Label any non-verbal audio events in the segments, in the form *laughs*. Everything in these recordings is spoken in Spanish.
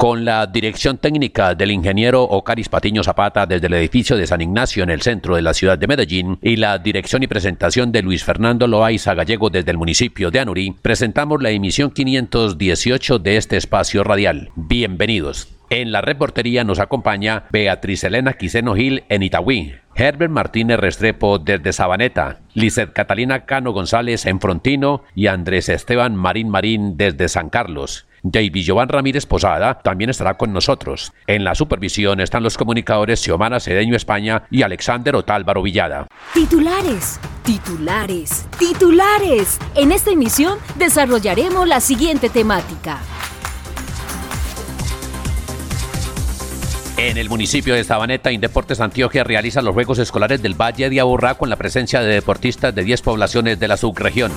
Con la dirección técnica del ingeniero Ocaris Patiño Zapata desde el edificio de San Ignacio en el centro de la ciudad de Medellín y la dirección y presentación de Luis Fernando Loaiza Gallego desde el municipio de Anurí, presentamos la emisión 518 de este espacio radial. Bienvenidos. En la reportería nos acompaña Beatriz Elena Quiseno Gil en Itagüí, Herbert Martínez Restrepo desde Sabaneta, Lizeth Catalina Cano González en Frontino y Andrés Esteban Marín Marín desde San Carlos. David Jovan Ramírez Posada también estará con nosotros. En la supervisión están los comunicadores Xiomara Cedeño España y Alexander Otálvaro Villada. Titulares, titulares, titulares. En esta emisión desarrollaremos la siguiente temática. En el municipio de Sabaneta, Indeportes Antioquia realiza los Juegos Escolares del Valle de Aburrá con la presencia de deportistas de 10 poblaciones de la subregión.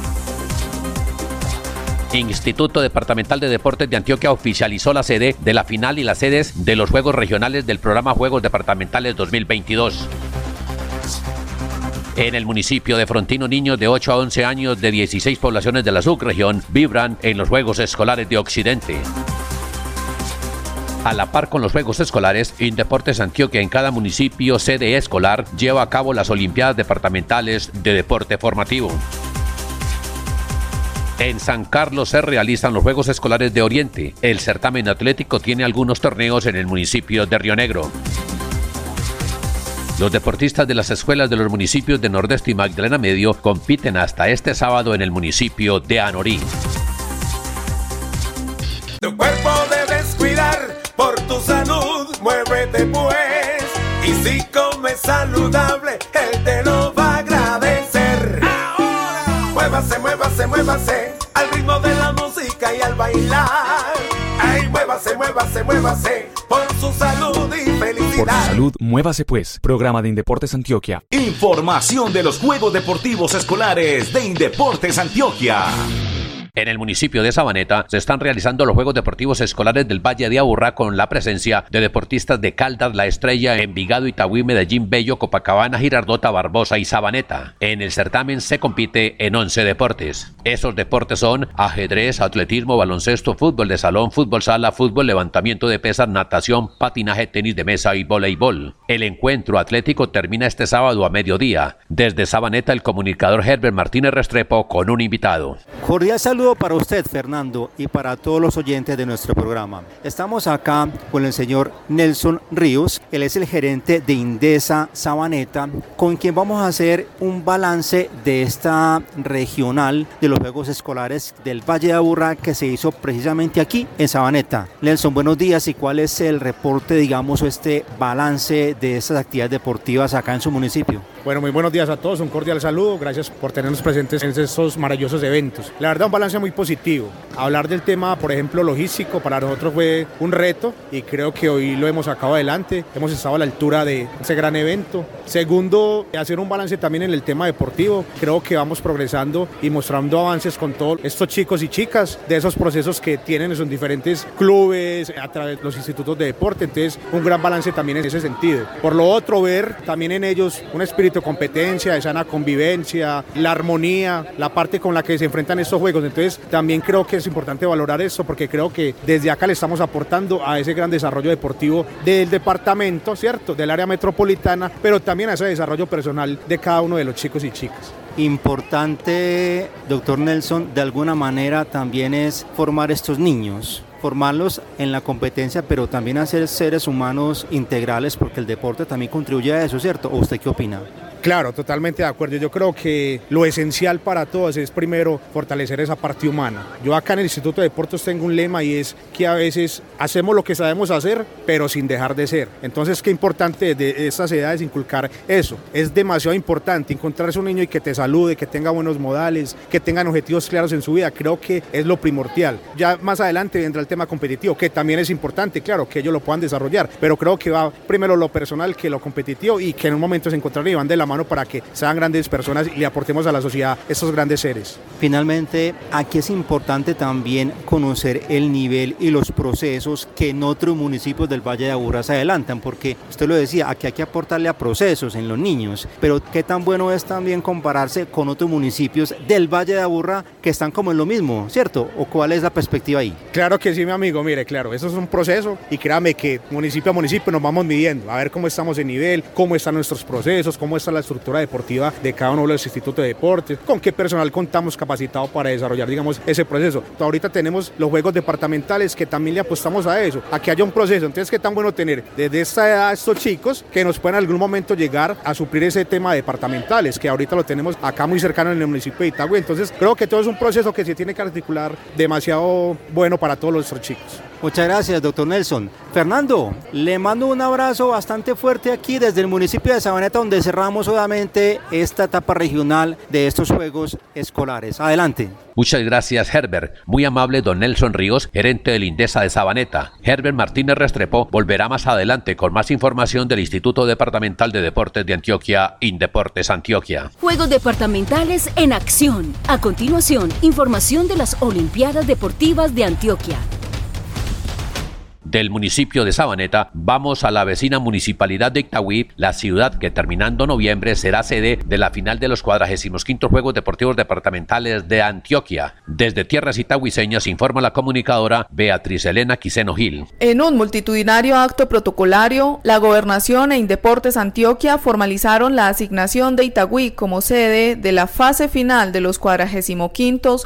Instituto Departamental de Deportes de Antioquia oficializó la sede de la final y las sedes de los Juegos Regionales del programa Juegos Departamentales 2022. En el municipio de Frontino, niños de 8 a 11 años de 16 poblaciones de la subregión vibran en los Juegos Escolares de Occidente. A la par con los Juegos Escolares, Indeportes Antioquia en cada municipio sede escolar lleva a cabo las Olimpiadas Departamentales de Deporte Formativo. En San Carlos se realizan los Juegos Escolares de Oriente. El certamen atlético tiene algunos torneos en el municipio de Río Negro. Los deportistas de las escuelas de los municipios de Nordeste y Magdalena Medio compiten hasta este sábado en el municipio de Anorí. Tu cuerpo debes cuidar por tu salud, muévete pues. Y si comes saludable, él te lo va a muévase, muévase, muévase al ritmo de la música y al bailar. Ay, muévase, muévase, muévase por su salud y felicidad. Por su salud, muévase pues. Programa de Indeportes Antioquia. Información de los Juegos Deportivos Escolares de Indeportes Antioquia. En el municipio de Sabaneta se están realizando los Juegos Deportivos Escolares del Valle de Aburrá con la presencia de deportistas de Caldas, La Estrella, Envigado, Itagüí, Medellín, Bello, Copacabana, Girardota, Barbosa y Sabaneta. En el certamen se compite en 11 deportes. Esos deportes son ajedrez, atletismo, baloncesto, fútbol de salón, fútbol sala, fútbol, levantamiento de pesas, natación, patinaje, tenis de mesa y voleibol. El encuentro atlético termina este sábado a mediodía. Desde Sabaneta el comunicador Herbert Martínez Restrepo con un invitado. Cordial saludo para usted, Fernando, y para todos los oyentes de nuestro programa. Estamos acá con el señor Nelson Ríos. Él es el gerente de Indesa Sabaneta, con quien vamos a hacer un balance de esta regional de los Juegos Escolares del Valle de Aburrá que se hizo precisamente aquí en Sabaneta. Nelson, buenos días. ¿Y cuál es el reporte, digamos, o este balance de estas actividades deportivas acá en su municipio? Bueno, muy buenos días a todos. Un cordial saludo. Gracias por tenernos presentes en estos maravillosos eventos. La verdad, un balance muy positivo. Hablar del tema, por ejemplo, logístico, para nosotros fue un reto y creo que hoy lo hemos sacado adelante. Hemos estado a la altura de ese gran evento. Segundo, hacer un balance también en el tema deportivo. Creo que vamos progresando y mostrando avances con todos estos chicos y chicas de esos procesos que tienen en sus diferentes clubes, a través de los institutos de deporte. Entonces, un gran balance también en ese sentido. Por lo otro, ver también en ellos un espíritu de competencia, de sana convivencia, la armonía, la parte con la que se enfrentan estos juegos. Entonces, también creo que es importante valorar eso porque creo que desde acá le estamos aportando a ese gran desarrollo deportivo del departamento, ¿cierto? Del área metropolitana, pero también a ese desarrollo personal de cada uno de los chicos y chicas. Importante, doctor Nelson, de alguna manera también es formar estos niños formarlos en la competencia, pero también hacer seres humanos integrales, porque el deporte también contribuye a eso, ¿cierto? ¿O usted qué opina? Claro, totalmente de acuerdo. Yo creo que lo esencial para todos es primero fortalecer esa parte humana. Yo acá en el Instituto de Deportes tengo un lema y es que a veces hacemos lo que sabemos hacer, pero sin dejar de ser. Entonces, qué importante de estas edades inculcar eso. Es demasiado importante encontrarse un niño y que te salude, que tenga buenos modales, que tengan objetivos claros en su vida. Creo que es lo primordial. Ya más adelante vendrá el tema competitivo, que también es importante, claro, que ellos lo puedan desarrollar, pero creo que va primero lo personal que lo competitivo y que en un momento se encontrarán y van de la mano para que sean grandes personas y le aportemos a la sociedad estos grandes seres. Finalmente, aquí es importante también conocer el nivel y los procesos que en otros municipios del Valle de Aburrá se adelantan, porque usted lo decía, aquí hay que aportarle a procesos en los niños, pero qué tan bueno es también compararse con otros municipios del Valle de Aburrá que están como en lo mismo, ¿cierto? ¿O cuál es la perspectiva ahí? Claro que sí, mi amigo, mire, claro, eso es un proceso y créame que municipio a municipio nos vamos midiendo, a ver cómo estamos en nivel, cómo están nuestros procesos, cómo está la estructura deportiva de cada uno de los institutos de deportes, con qué personal contamos capacitado para desarrollar, digamos, ese proceso. Ahorita tenemos los juegos departamentales que también le apostamos a eso, a que haya un proceso. Entonces, qué tan bueno tener desde esta edad estos chicos que nos puedan en algún momento llegar a suplir ese tema departamentales, que ahorita lo tenemos acá muy cercano en el municipio de Itagüí. Entonces, creo que todo es un proceso que se tiene que articular demasiado bueno para todos nuestros chicos. Muchas gracias, doctor Nelson. Fernando, le mando un abrazo bastante fuerte aquí desde el municipio de Sabaneta, donde cerramos obviamente esta etapa regional de estos Juegos Escolares. Adelante. Muchas gracias, Herbert. Muy amable don Nelson Ríos, gerente del Indesa de Sabaneta. Herbert Martínez Restrepo volverá más adelante con más información del Instituto Departamental de Deportes de Antioquia, Indeportes Antioquia. Juegos departamentales en acción. A continuación, información de las Olimpiadas Deportivas de Antioquia del municipio de Sabaneta, vamos a la vecina municipalidad de Itagüí, la ciudad que terminando noviembre será sede de la final de los 45 Juegos Deportivos Departamentales de Antioquia. Desde tierras itagüiseñas informa la comunicadora Beatriz Elena Quiseno Gil. En un multitudinario acto protocolario, la Gobernación e Indeportes Antioquia formalizaron la asignación de Itagüí como sede de la fase final de los 45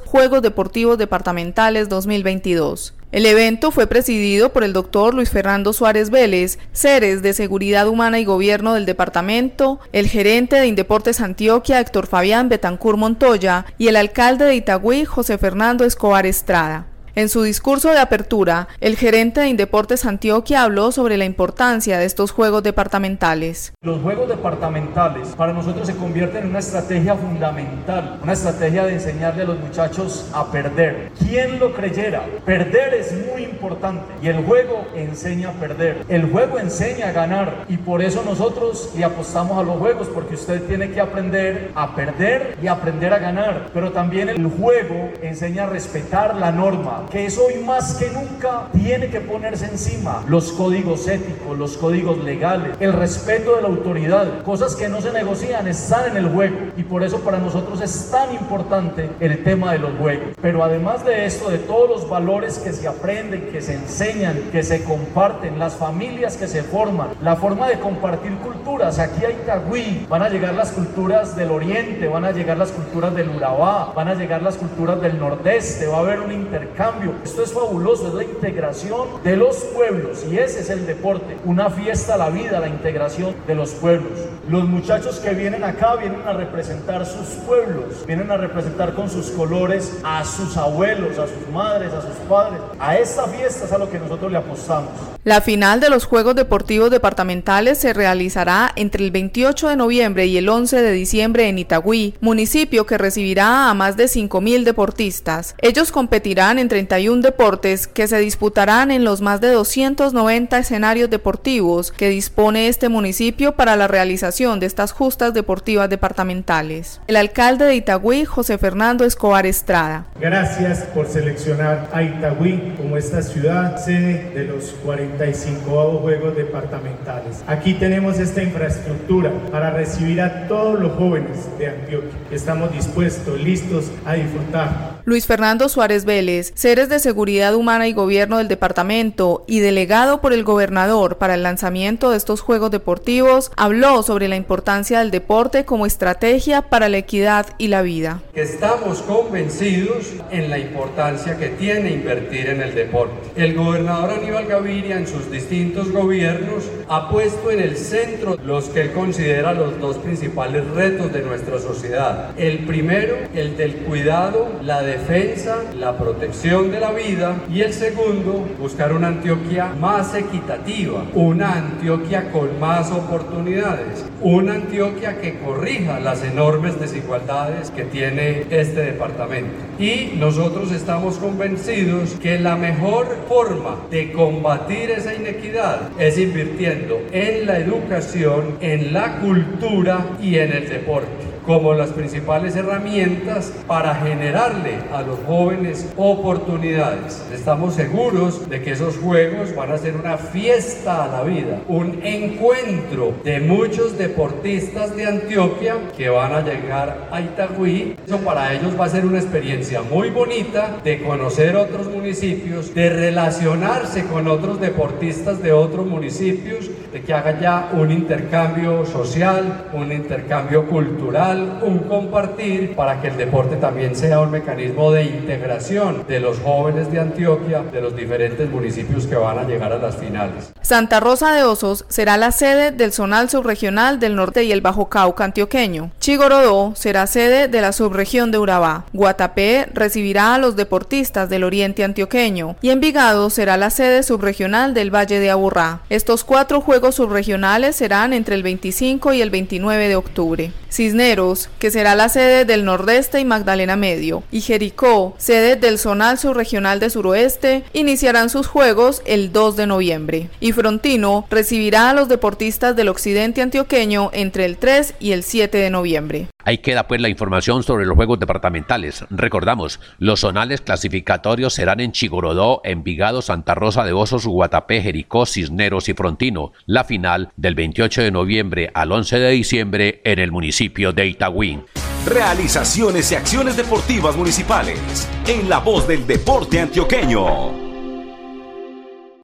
Juegos Deportivos Departamentales 2022. El evento fue presidido por el doctor Luis Fernando Suárez Vélez, Ceres de Seguridad Humana y Gobierno del Departamento, el gerente de Indeportes Antioquia Héctor Fabián Betancur Montoya y el alcalde de Itagüí José Fernando Escobar Estrada. En su discurso de apertura, el gerente de Indeportes Antioquia habló sobre la importancia de estos juegos departamentales. Los juegos departamentales para nosotros se convierten en una estrategia fundamental, una estrategia de enseñarle a los muchachos a perder. ¿Quién lo creyera? Perder es muy importante y el juego enseña a perder. El juego enseña a ganar y por eso nosotros le apostamos a los juegos porque usted tiene que aprender a perder y aprender a ganar. Pero también el juego enseña a respetar la norma, que es hoy más que nunca tiene que ponerse encima los códigos éticos, los códigos legales, el respeto de la autoridad, cosas que no se negocian, están en el juego. Y por eso para nosotros es tan importante el tema de los juegos. Pero además de esto, de todos los valores que se aprenden, que se enseñan, que se comparten, las familias que se forman, la forma de compartir culturas, aquí hay Itagüí, van a llegar las culturas del oriente, van a llegar las culturas del Urabá, van a llegar las culturas del nordeste, va a haber un intercambio esto es fabuloso, es la integración de los pueblos y ese es el deporte, una fiesta a la vida, la integración de los pueblos. Los muchachos que vienen acá vienen a representar sus pueblos, vienen a representar con sus colores a sus abuelos, a sus madres, a sus padres. A esta fiesta es a lo que nosotros le apostamos. La final de los Juegos Deportivos Departamentales se realizará entre el 28 de noviembre y el 11 de diciembre en Itagüí, municipio que recibirá a más de 5.000 deportistas. Ellos competirán en 31 deportes que se disputarán en los más de 290 escenarios deportivos que dispone este municipio para la realización de estas justas deportivas departamentales. El alcalde de Itagüí, José Fernando Escobar Estrada. Gracias por seleccionar a Itagüí como esta ciudad sede de los 40 35 Juegos Departamentales. Aquí tenemos esta infraestructura para recibir a todos los jóvenes de Antioquia. Estamos dispuestos, listos a disfrutar. Luis Fernando Suárez Vélez, enseres de seguridad humana y gobierno del departamento y delegado por el gobernador para el lanzamiento de estos Juegos Deportivos, habló sobre la importancia del deporte como estrategia para la equidad y la vida. Estamos convencidos en la importancia que tiene invertir en el deporte. El gobernador Aníbal Gaviria en sus distintos gobiernos ha puesto en el centro los que él considera los dos principales retos de nuestra sociedad. El primero, el del cuidado, la defensa, la protección de la vida y el segundo, buscar una Antioquia más equitativa, una Antioquia con más oportunidades, una Antioquia que corrija las enormes desigualdades que tiene este departamento. Y nosotros estamos convencidos que la mejor forma de combatir esa inequidad es invirtiendo en la educación, en la cultura y en el deporte como las principales herramientas para generarle a los jóvenes oportunidades. Estamos seguros de que esos juegos van a ser una fiesta a la vida, un encuentro de muchos deportistas de Antioquia que van a llegar a Itagüí. Eso para ellos va a ser una experiencia muy bonita de conocer otros municipios, de relacionarse con otros deportistas de otros municipios, de que haga ya un intercambio social, un intercambio cultural un compartir para que el deporte también sea un mecanismo de integración de los jóvenes de Antioquia, de los diferentes municipios que van a llegar a las finales. Santa Rosa de Osos será la sede del zonal subregional del norte y el Bajo Cauca antioqueño. Chigorodó será sede de la subregión de Urabá. Guatapé recibirá a los deportistas del oriente antioqueño y Envigado será la sede subregional del Valle de Aburrá. Estos cuatro juegos subregionales serán entre el 25 y el 29 de octubre. Cisneros que será la sede del Nordeste y Magdalena Medio, y Jericó, sede del Zonal Subregional de Suroeste, iniciarán sus juegos el 2 de noviembre. Y Frontino recibirá a los deportistas del occidente antioqueño entre el 3 y el 7 de noviembre. Ahí queda pues la información sobre los juegos departamentales. Recordamos, los zonales clasificatorios serán en Chigorodó, Envigado, Santa Rosa de Osos, Guatapé, Jericó, Cisneros y Frontino. La final del 28 de noviembre al 11 de diciembre en el municipio de Itagüí. Realizaciones y acciones deportivas municipales en la voz del deporte antioqueño.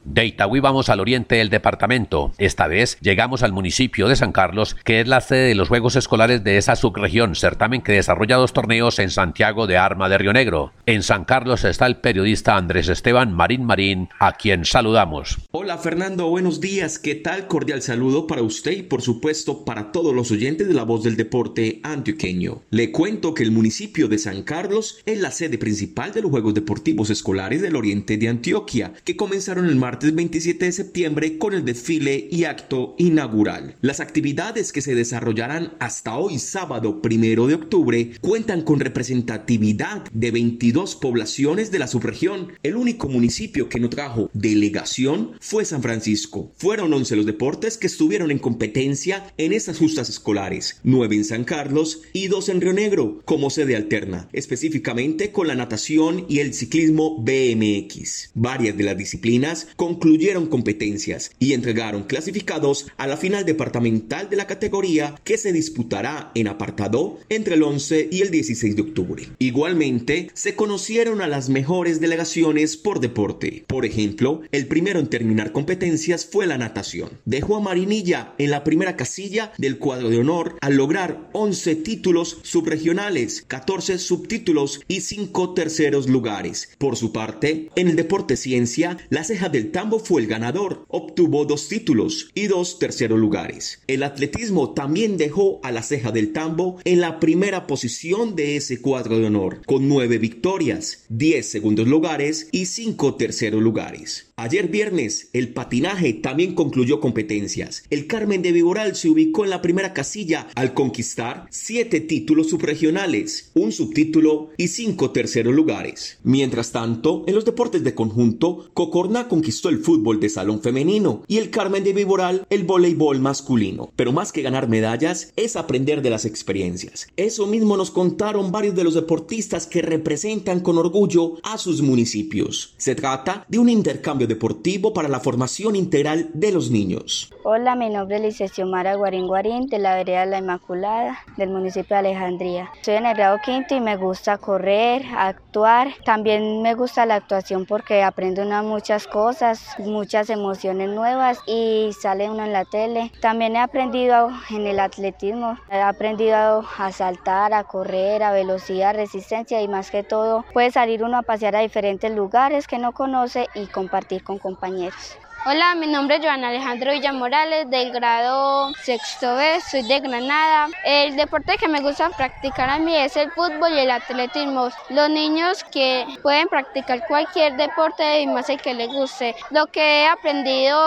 De Itagüí vamos al oriente del departamento. Esta vez llegamos al municipio de San Carlos, que es la sede de los Juegos Escolares de esa subregión, certamen que desarrolla dos torneos en Santiago de Arma de Río Negro. En San Carlos está el periodista Andrés Esteban Marín Marín, a quien saludamos. Hola Fernando, buenos días. ¿Qué tal? Cordial saludo para usted y por supuesto para todos los oyentes de la voz del deporte antioqueño. Le cuento que el municipio de San Carlos es la sede principal de los Juegos Deportivos Escolares del Oriente de Antioquia, que comenzaron el martes 27 de septiembre con el desfile y acto inaugural. Las actividades que se desarrollarán hasta hoy sábado primero de octubre cuentan con representatividad de 22 poblaciones de la subregión. El único municipio que no trajo delegación fue San Francisco. Fueron 11 los deportes que estuvieron en competencia en estas justas escolares, 9 en San Carlos y 2 en Río Negro como sede alterna, específicamente con la natación y el ciclismo BMX. Varias de las disciplinas concluyeron competencias y entregaron clasificados a la final departamental de la categoría que se disputará en apartado entre el 11 y el 16 de octubre. Igualmente, se conocieron a las mejores delegaciones por deporte. Por ejemplo, el primero en terminar competencias fue la natación. Dejó a Marinilla en la primera casilla del cuadro de honor al lograr 11 títulos subregionales, 14 subtítulos y 5 terceros lugares. Por su parte, en el deporte ciencia, la ceja del Tambo fue el ganador, obtuvo dos títulos y dos terceros lugares. El atletismo también dejó a la ceja del Tambo en la primera posición de ese cuadro de honor, con nueve victorias, diez segundos lugares y cinco terceros lugares. Ayer viernes, el patinaje también concluyó competencias. El Carmen de Viboral se ubicó en la primera casilla al conquistar siete títulos subregionales, un subtítulo y cinco terceros lugares. Mientras tanto, en los deportes de conjunto, Cocorná conquistó el fútbol de salón femenino y el Carmen de Viboral el voleibol masculino. Pero más que ganar medallas es aprender de las experiencias. Eso mismo nos contaron varios de los deportistas que representan con orgullo a sus municipios. Se trata de un intercambio deportivo para la formación integral de los niños. Hola, mi nombre es Licecio Mara Guarín Guarín, de la vereda La Inmaculada, del municipio de Alejandría. Soy en el grado quinto y me gusta correr, actuar. También me gusta la actuación porque aprendo muchas cosas, muchas emociones nuevas y sale uno en la tele. También he aprendido en el atletismo, he aprendido a saltar, a correr, a velocidad, resistencia y más que todo puede salir uno a pasear a diferentes lugares que no conoce y compartir con compañeros. Hola, mi nombre es Joan Alejandro Villamorales, del grado sexto B, soy de Granada. El deporte que me gusta practicar a mí es el fútbol y el atletismo. Los niños que pueden practicar cualquier deporte y más el que les guste. Lo que he aprendido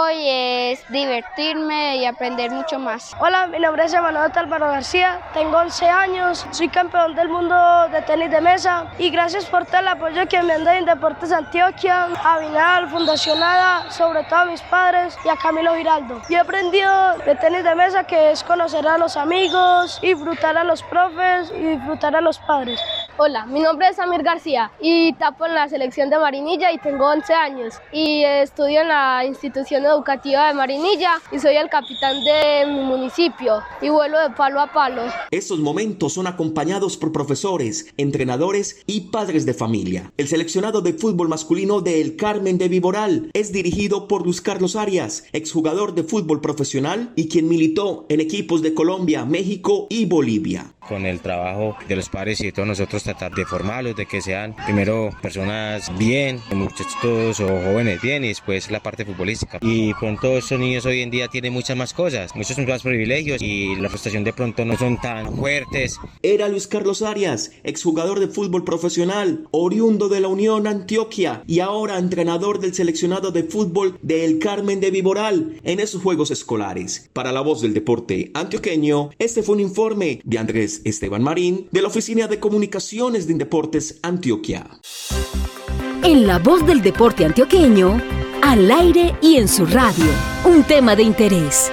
hoy es divertirme y aprender mucho más. Hola, mi nombre es Emanuel Álvaro García, tengo 11 años, soy campeón del mundo de tenis de mesa y gracias por todo el apoyo que me han dado en Deportes Antioquia, a Vinal, Fundación Nada, sobre todo a mis padres y a Camilo Giraldo. Y he aprendido de tenis de mesa que es conocer a los amigos, disfrutar a los profes y disfrutar a los padres. Hola, mi nombre es Samir García y tapo en la selección de Marinilla y tengo 11 años y estudio en la institución educativa de Marinilla y soy el capitán de mi municipio y vuelo de palo a palo. Estos momentos son acompañados por profesores, entrenadores y padres de familia. El seleccionado de fútbol masculino de El Carmen de Viboral es dirigido por Luis Carlos Arias, exjugador de fútbol profesional y quien militó en equipos de Colombia, México y Bolivia. Con el trabajo de los padres y de todos nosotros tratar de formarlos, de que sean primero personas bien, muchachos o jóvenes bien y después la parte futbolística. Y pronto estos niños hoy en día tienen muchas más cosas, muchos más privilegios y la frustración de pronto no son tan fuertes. Era Luis Carlos Arias, exjugador de fútbol profesional, oriundo de la Unión Antioquia y ahora entrenador del seleccionado de fútbol del Carmen de Viboral en esos Juegos Escolares. Para la voz del deporte antioqueño, este fue un informe de Andrés Esteban Marín de la Oficina de Comunicaciones de Deportes Antioquia. En la voz del deporte antioqueño, al aire y en su radio, un tema de interés.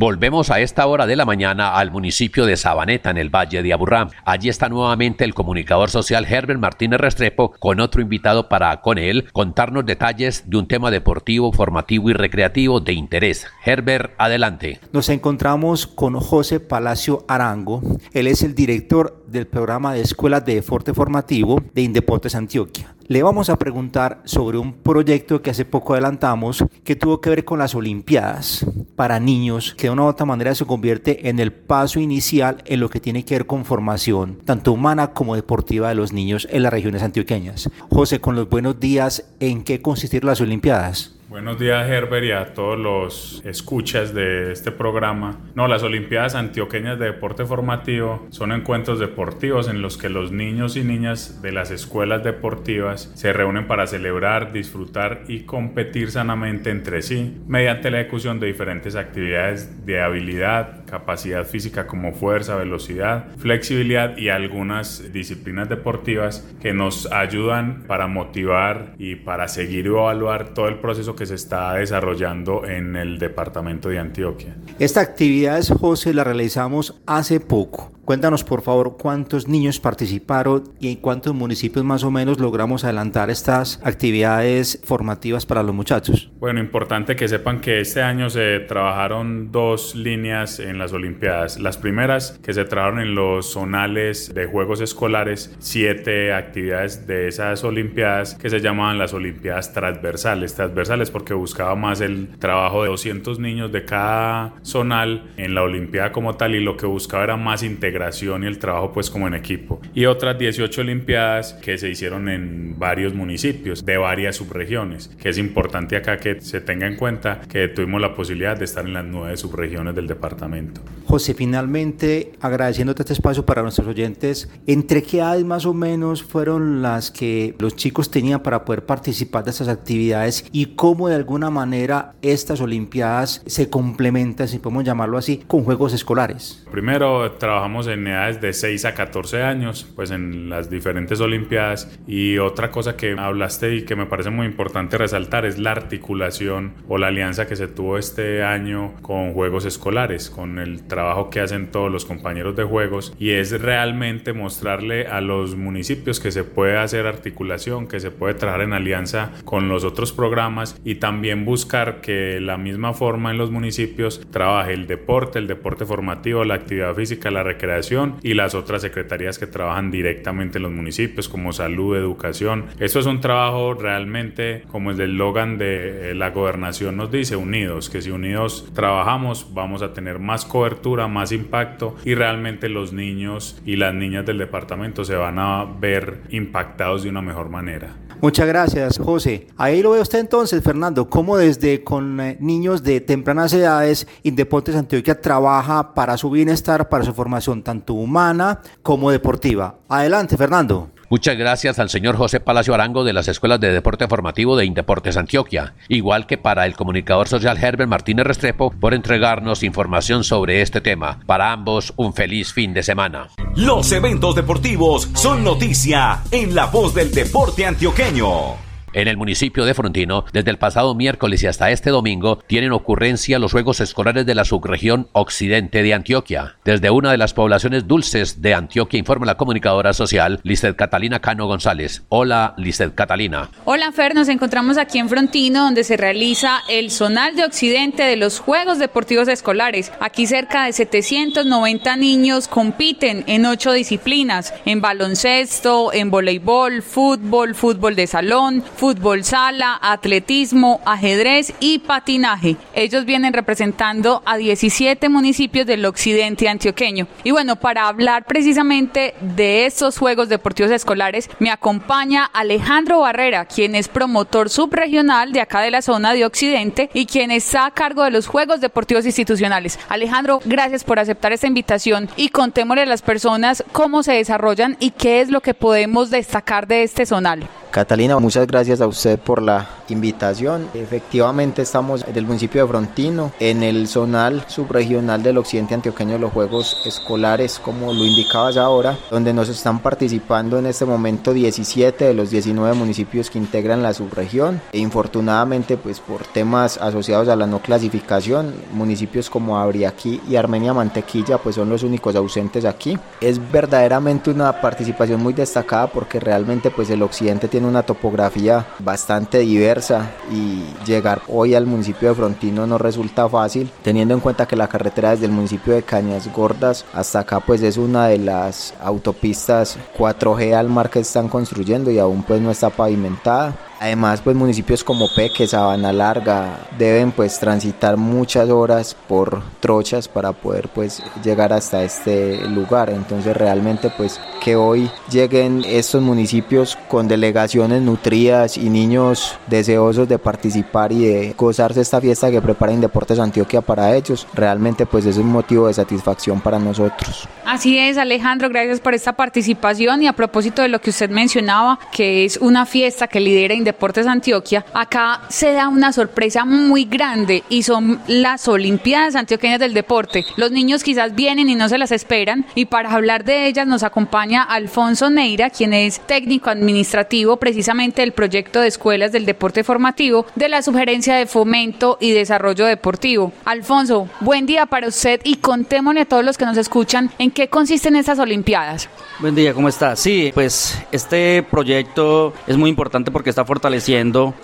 Volvemos a esta hora de la mañana al municipio de Sabaneta, en el Valle de Aburrá. Allí está nuevamente el comunicador social Herbert Martínez Restrepo con otro invitado para, con él, contarnos detalles de un tema deportivo, formativo y recreativo de interés. Herbert, adelante. Nos encontramos con José Palacio Arango. Él es el director del programa de escuelas de deporte formativo de Indeportes Antioquia. Le vamos a preguntar sobre un proyecto que hace poco adelantamos que tuvo que ver con las Olimpiadas para niños, que de una u otra manera se convierte en el paso inicial en lo que tiene que ver con formación, tanto humana como deportiva de los niños en las regiones antioqueñas. José, con los buenos días, ¿en qué consistir las Olimpiadas? Buenos días Herbert y a todos los escuchas de este programa. No, las Olimpiadas Antioqueñas de Deporte Formativo son encuentros deportivos en los que los niños y niñas de las escuelas deportivas se reúnen para celebrar, disfrutar y competir sanamente entre sí mediante la ejecución de diferentes actividades de habilidad, capacidad física como fuerza, velocidad, flexibilidad y algunas disciplinas deportivas que nos ayudan para motivar y para seguir y evaluar todo el proceso que se está desarrollando en el departamento de Antioquia. Esta actividad, José, la realizamos hace poco. Cuéntanos, por favor, cuántos niños participaron y en cuántos municipios más o menos logramos adelantar estas actividades formativas para los muchachos. Bueno, importante que sepan que este año se trabajaron dos líneas en las Olimpiadas. Las primeras que se trabajaron en los zonales de Juegos Escolares, siete actividades de esas Olimpiadas que se llamaban las Olimpiadas transversales. Transversales porque buscaba más el trabajo de 200 niños de cada zonal en la Olimpiada como tal y lo que buscaba era más integración y el trabajo pues como en equipo. Y otras 18 Olimpiadas que se hicieron en varios municipios de varias subregiones, que es importante acá que se tenga en cuenta que tuvimos la posibilidad de estar en las nueve subregiones del departamento. José, finalmente agradeciéndote este espacio para nuestros oyentes, ¿entre qué edades más o menos fueron las que los chicos tenían para poder participar de estas actividades y cómo de alguna manera estas Olimpiadas se complementan, si podemos llamarlo así, con Juegos Escolares? Primero trabajamos en edades de 6 a 14 años, pues en las diferentes Olimpiadas. Y otra cosa que hablaste y que me parece muy importante resaltar es la articulación o la alianza que se tuvo este año con Juegos Escolares, con el trabajo que hacen todos los compañeros de Juegos. Y es realmente mostrarle a los municipios que se puede hacer articulación, que se puede trabajar en alianza con los otros programas y también buscar que la misma forma en los municipios trabaje el deporte, el deporte formativo, la actividad física, la recreación y las otras secretarías que trabajan directamente en los municipios como salud, educación. Eso es un trabajo realmente como el eslogan de eh, la gobernación nos dice, unidos, que si unidos trabajamos vamos a tener más cobertura, más impacto y realmente los niños y las niñas del departamento se van a ver impactados de una mejor manera. Muchas gracias, José. Ahí lo ve usted entonces, Fernando, cómo desde con eh, niños de tempranas edades, Indeportes Antioquia trabaja para su bienestar, para su formación tanto humana como deportiva. Adelante, Fernando. Muchas gracias al señor José Palacio Arango de las Escuelas de Deporte Formativo de Indeportes Antioquia, igual que para el comunicador social Herbert Martínez Restrepo por entregarnos información sobre este tema. Para ambos, un feliz fin de semana. Los eventos deportivos son noticia en la voz del deporte antioqueño. En el municipio de Frontino, desde el pasado miércoles y hasta este domingo, tienen ocurrencia los Juegos Escolares de la subregión occidente de Antioquia. Desde una de las poblaciones dulces de Antioquia informa la comunicadora social Lizeth Catalina Cano González. Hola, Lizeth Catalina. Hola, Fer, nos encontramos aquí en Frontino, donde se realiza el zonal de occidente de los Juegos Deportivos Escolares. Aquí cerca de 790 niños compiten en ocho disciplinas, en baloncesto, en voleibol, fútbol, fútbol de salón, fútbol sala, atletismo, ajedrez y patinaje. Ellos vienen representando a 17 municipios del occidente antioqueño. Y bueno, para hablar precisamente de estos Juegos Deportivos Escolares, me acompaña Alejandro Barrera, quien es promotor subregional de acá de la zona de occidente y quien está a cargo de los Juegos Deportivos Institucionales. Alejandro, gracias por aceptar esta invitación y contémosle a las personas cómo se desarrollan y qué es lo que podemos destacar de este zonal. Catalina, muchas gracias a usted por la invitación. Efectivamente estamos del municipio de Frontino, en el zonal subregional del occidente antioqueño de los Juegos Escolares, como lo indicabas ahora, donde nos están participando en este momento 17 de los 19 municipios que integran la subregión. E infortunadamente, pues por temas asociados a la no clasificación, municipios como Abriaquí y Armenia Mantequilla, pues son los únicos ausentes aquí. Es verdaderamente una participación muy destacada porque realmente pues el occidente tiene una topografía bastante diversa y llegar hoy al municipio de Frontino no resulta fácil, teniendo en cuenta que la carretera desde el municipio de Cañas Gordas hasta acá pues es una de las autopistas 4G al mar que están construyendo y aún pues no está pavimentada. Además, pues municipios como Peque, Sabana Larga deben pues transitar muchas horas por trochas para poder pues llegar hasta este lugar. Entonces realmente pues que hoy lleguen estos municipios con delegaciones nutridas y niños deseosos de participar y de gozarse esta fiesta que prepara Deportes Antioquia para ellos, realmente pues es un motivo de satisfacción para nosotros. Así es, Alejandro, gracias por esta participación y a propósito de lo que usted mencionaba, que es una fiesta que lidera Deportes Antioquia, acá se da una sorpresa muy grande y son las Olimpiadas Antioqueñas del Deporte. Los niños quizás vienen y no se las esperan y para hablar de ellas nos acompaña Alfonso Neira, quien es técnico administrativo precisamente del proyecto de escuelas del deporte formativo de la Sugerencia de Fomento y Desarrollo Deportivo. Alfonso, buen día para usted y contémosle a todos los que nos escuchan en qué consisten estas Olimpiadas. Buen día, ¿cómo está? Sí, pues este proyecto es muy importante porque está fortaleciendo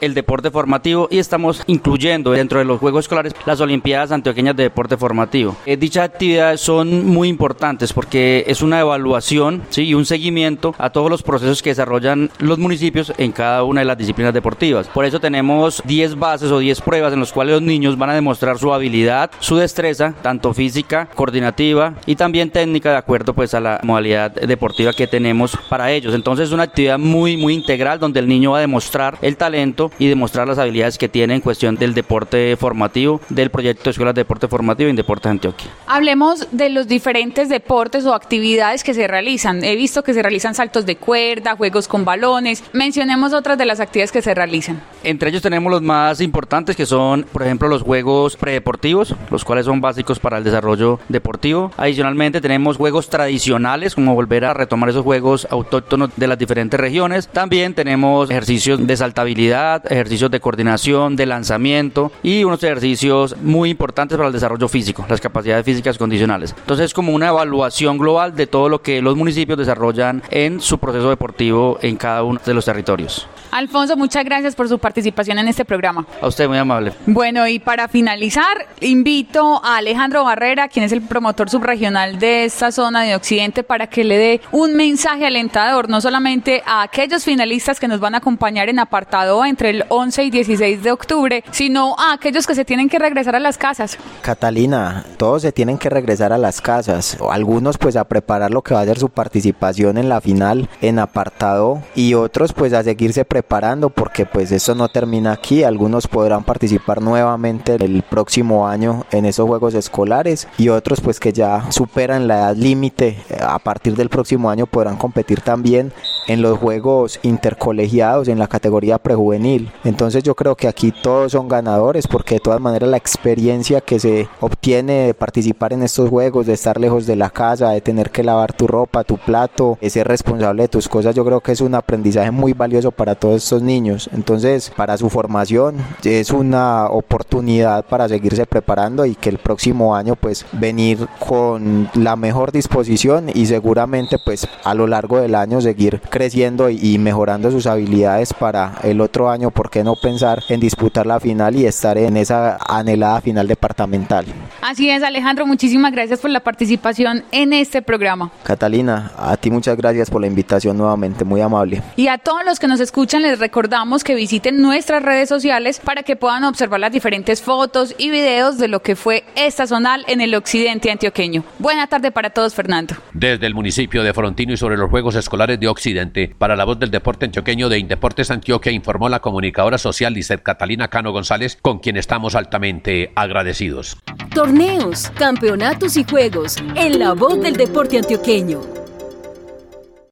el deporte formativo y estamos incluyendo dentro de los Juegos Escolares las Olimpiadas Antioqueñas de Deporte Formativo. Eh, dichas actividades son muy importantes porque es una evaluación ¿sí? y un seguimiento a todos los procesos que desarrollan los municipios en cada una de las disciplinas deportivas. Por eso tenemos 10 bases o 10 pruebas en las cuales los niños van a demostrar su habilidad, su destreza, tanto física, coordinativa y también técnica de acuerdo pues a la modalidad deportiva que tenemos para ellos. Entonces es una actividad muy, muy integral donde el niño va a demostrar el talento y demostrar las habilidades que tiene en cuestión del deporte formativo, del proyecto de escuelas de deporte formativo y en Deportes Antioquia. Hablemos de los diferentes deportes o actividades que se realizan. He visto que se realizan saltos de cuerda, juegos con balones. Mencionemos otras de las actividades que se realizan. Entre ellos tenemos los más importantes que son, por ejemplo, los juegos predeportivos, los cuales son básicos para el desarrollo deportivo. Adicionalmente tenemos juegos tradicionales, como volver a retomar esos juegos autóctonos de las diferentes regiones. También tenemos ejercicios de saltabilidad, ejercicios de coordinación, de lanzamiento y unos ejercicios muy importantes para el desarrollo físico, las capacidades físicas condicionales. Entonces es como una evaluación global de todo lo que los municipios desarrollan en su proceso deportivo en cada uno de los territorios. Alfonso, muchas gracias por su participación en este programa. A usted muy amable. Bueno, y para finalizar, invito a Alejandro Barrera, quien es el promotor subregional de esta zona de Occidente, para que le dé un mensaje alentador, no solamente a aquellos finalistas que nos van a acompañar en apartado entre el 11 y 16 de octubre, sino a aquellos que se tienen que regresar a las casas. Catalina, todos se tienen que regresar a las casas, algunos pues a preparar lo que va a ser su participación en la final en apartado y otros pues a seguirse preparando porque pues eso no termina aquí, algunos podrán participar nuevamente el próximo año en esos juegos escolares y otros pues que ya superan la edad límite eh, a partir del próximo año podrán competir también en los juegos intercolegiados en la categoría prejuvenil. Entonces yo creo que aquí todos son ganadores porque de todas maneras la experiencia que se obtiene de participar en estos juegos, de estar lejos de la casa, de tener que lavar tu ropa, tu plato, de ser responsable de tus cosas, yo creo que es un aprendizaje muy valioso para todos estos niños. Entonces para su formación es una oportunidad para seguirse preparando y que el próximo año pues venir con la mejor disposición y seguramente pues a lo largo del año seguir creciendo y mejorando sus habilidades para el otro año, ¿por qué no pensar en disputar la final y estar en esa anhelada final departamental? Así es, Alejandro, muchísimas gracias por la participación en este programa. Catalina, a ti muchas gracias por la invitación nuevamente, muy amable. Y a todos los que nos escuchan les recordamos que visiten nuestras redes sociales para que puedan observar las diferentes fotos y videos de lo que fue esta zonal en el occidente antioqueño. Buena tarde para todos, Fernando. Desde el municipio de Frontino y sobre los Juegos Escolares de Occidente, para la voz del deporte antioqueño de Indeportes Antioquia informó la comunicadora social Lizeth Catalina Cano González, con quien estamos altamente agradecidos. Torneos, campeonatos y juegos en la voz del deporte antioqueño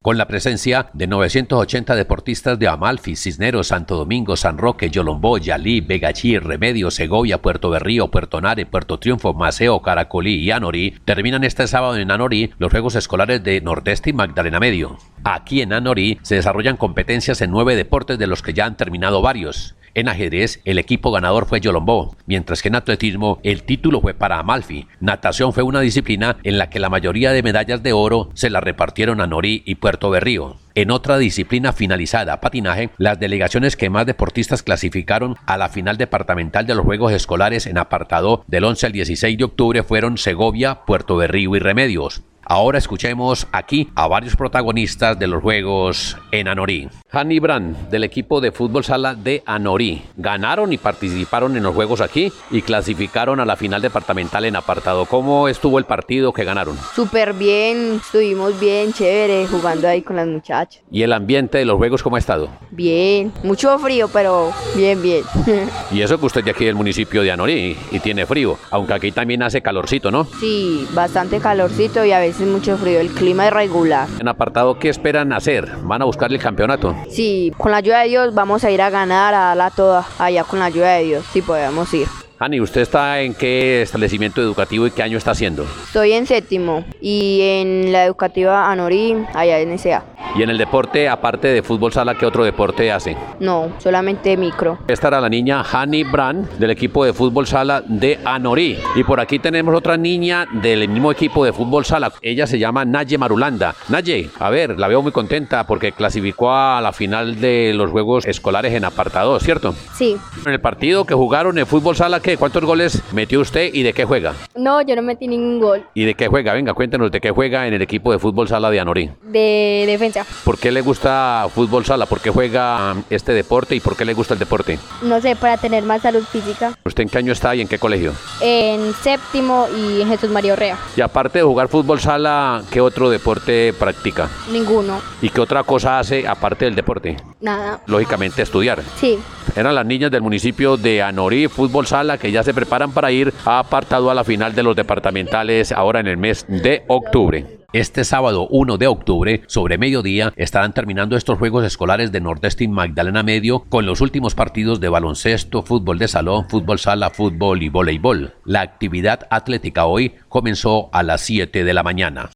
con la presencia de 980 deportistas de Amalfi, Cisneros, Santo Domingo, San Roque, Yolombó, Yalí, Vegachí, Remedio, Segovia, Puerto Berrío, Puerto Nare, Puerto Triunfo, Maceo, Caracolí y Anorí, terminan este sábado en Anorí los Juegos Escolares de Nordeste y Magdalena Medio. Aquí en Anorí se desarrollan competencias en nueve deportes de los que ya han terminado varios. En ajedrez, el equipo ganador fue Yolombó, mientras que en atletismo, el título fue para Amalfi. Natación fue una disciplina en la que la mayoría de medallas de oro se la repartieron a Norí y Puerto Berrío. En otra disciplina finalizada, patinaje, las delegaciones que más deportistas clasificaron a la final departamental de los Juegos Escolares en apartado del 11 al 16 de octubre fueron Segovia, Puerto Berrío y Remedios. Ahora escuchemos aquí a varios protagonistas de los Juegos en Anorí. Hanny Brand, del equipo de fútbol sala de Anorí, ganaron y participaron en los Juegos aquí y clasificaron a la final departamental en apartado. ¿Cómo estuvo el partido que ganaron? Súper bien, estuvimos bien, chévere, jugando ahí con las muchachas. ¿Y el ambiente de los Juegos cómo ha estado? Bien, mucho frío, pero bien, bien. *laughs* y eso que usted de aquí del municipio de Anorí y tiene frío, aunque aquí también hace calorcito, ¿no? Sí, bastante calorcito y a veces es mucho frío, el clima es regular. En apartado, ¿qué esperan hacer? ¿Van a buscar el campeonato? Sí, con la ayuda de Dios vamos a ir a ganar, a la toda, allá con la ayuda de Dios, sí podemos ir. Ani, ¿usted está en qué establecimiento educativo y qué año está haciendo? Estoy en séptimo y en la educativa Anorí, allá en SA. ¿Y en el deporte, aparte de fútbol sala, qué otro deporte hace? No, solamente micro. Esta era la niña Hani Brand del equipo de fútbol sala de Anorí. Y por aquí tenemos otra niña del mismo equipo de fútbol sala. Ella se llama Naye Marulanda. Naye, a ver, la veo muy contenta porque clasificó a la final de los Juegos Escolares en apartado, ¿cierto? Sí. En el partido que jugaron en fútbol sala, ¿qué? ¿Cuántos goles metió usted y de qué juega? No, yo no metí ningún gol. ¿Y de qué juega? Venga, cuéntenos de qué juega en el equipo de fútbol sala de Anorí. De defensa. ¿Por qué le gusta fútbol sala? ¿Por qué juega este deporte y por qué le gusta el deporte? No sé, para tener más salud física. ¿Usted en qué año está y en qué colegio? En séptimo y en Jesús María Orrea. Y aparte de jugar fútbol sala, ¿qué otro deporte practica? Ninguno. ¿Y qué otra cosa hace aparte del deporte? Nada. Lógicamente estudiar. Sí. Eran las niñas del municipio de Anorí, fútbol sala, que ya se preparan para ir a apartado a la final de los departamentales ahora en el mes de octubre. Este sábado 1 de octubre, sobre mediodía, estarán terminando estos Juegos Escolares de Nordeste y Magdalena Medio con los últimos partidos de baloncesto, fútbol de salón, fútbol sala, fútbol y voleibol. La actividad atlética hoy comenzó a las 7 de la mañana.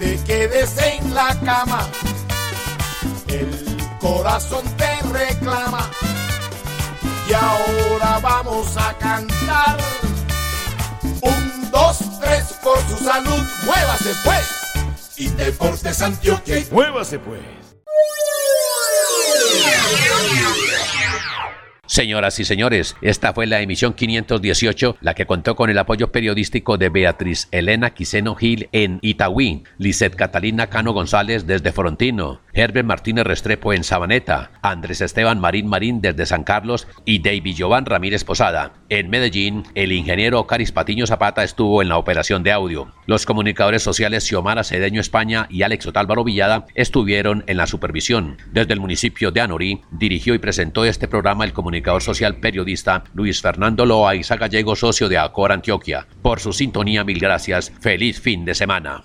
te quedes en la cama. El corazón te reclama. Y ahora vamos a cantar. Dos, tres, por su salud, muévase pues. Y Deportes Antioquia. Muévase pues. Señoras y señores, esta fue la emisión 518, la que contó con el apoyo periodístico de Beatriz Elena Quiseno Gil en Itagüí, Lizeth Catalina Cano González desde Frontino, Herbert Martínez Restrepo en Sabaneta, Andrés Esteban Marín Marín desde San Carlos y David Jovan Ramírez Posada. En Medellín, el ingeniero Caris Patiño Zapata estuvo en la operación de audio. Los comunicadores sociales Xiomara Cedeño España y Alex Otálvaro Villada estuvieron en la supervisión. Desde el municipio de Anorí, dirigió y presentó este programa el comunicador social periodista Luis Fernando Loaiza Gallego, socio de Acor Antioquia. Por su sintonía, mil gracias. Feliz fin de semana.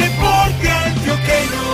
Antioqueño.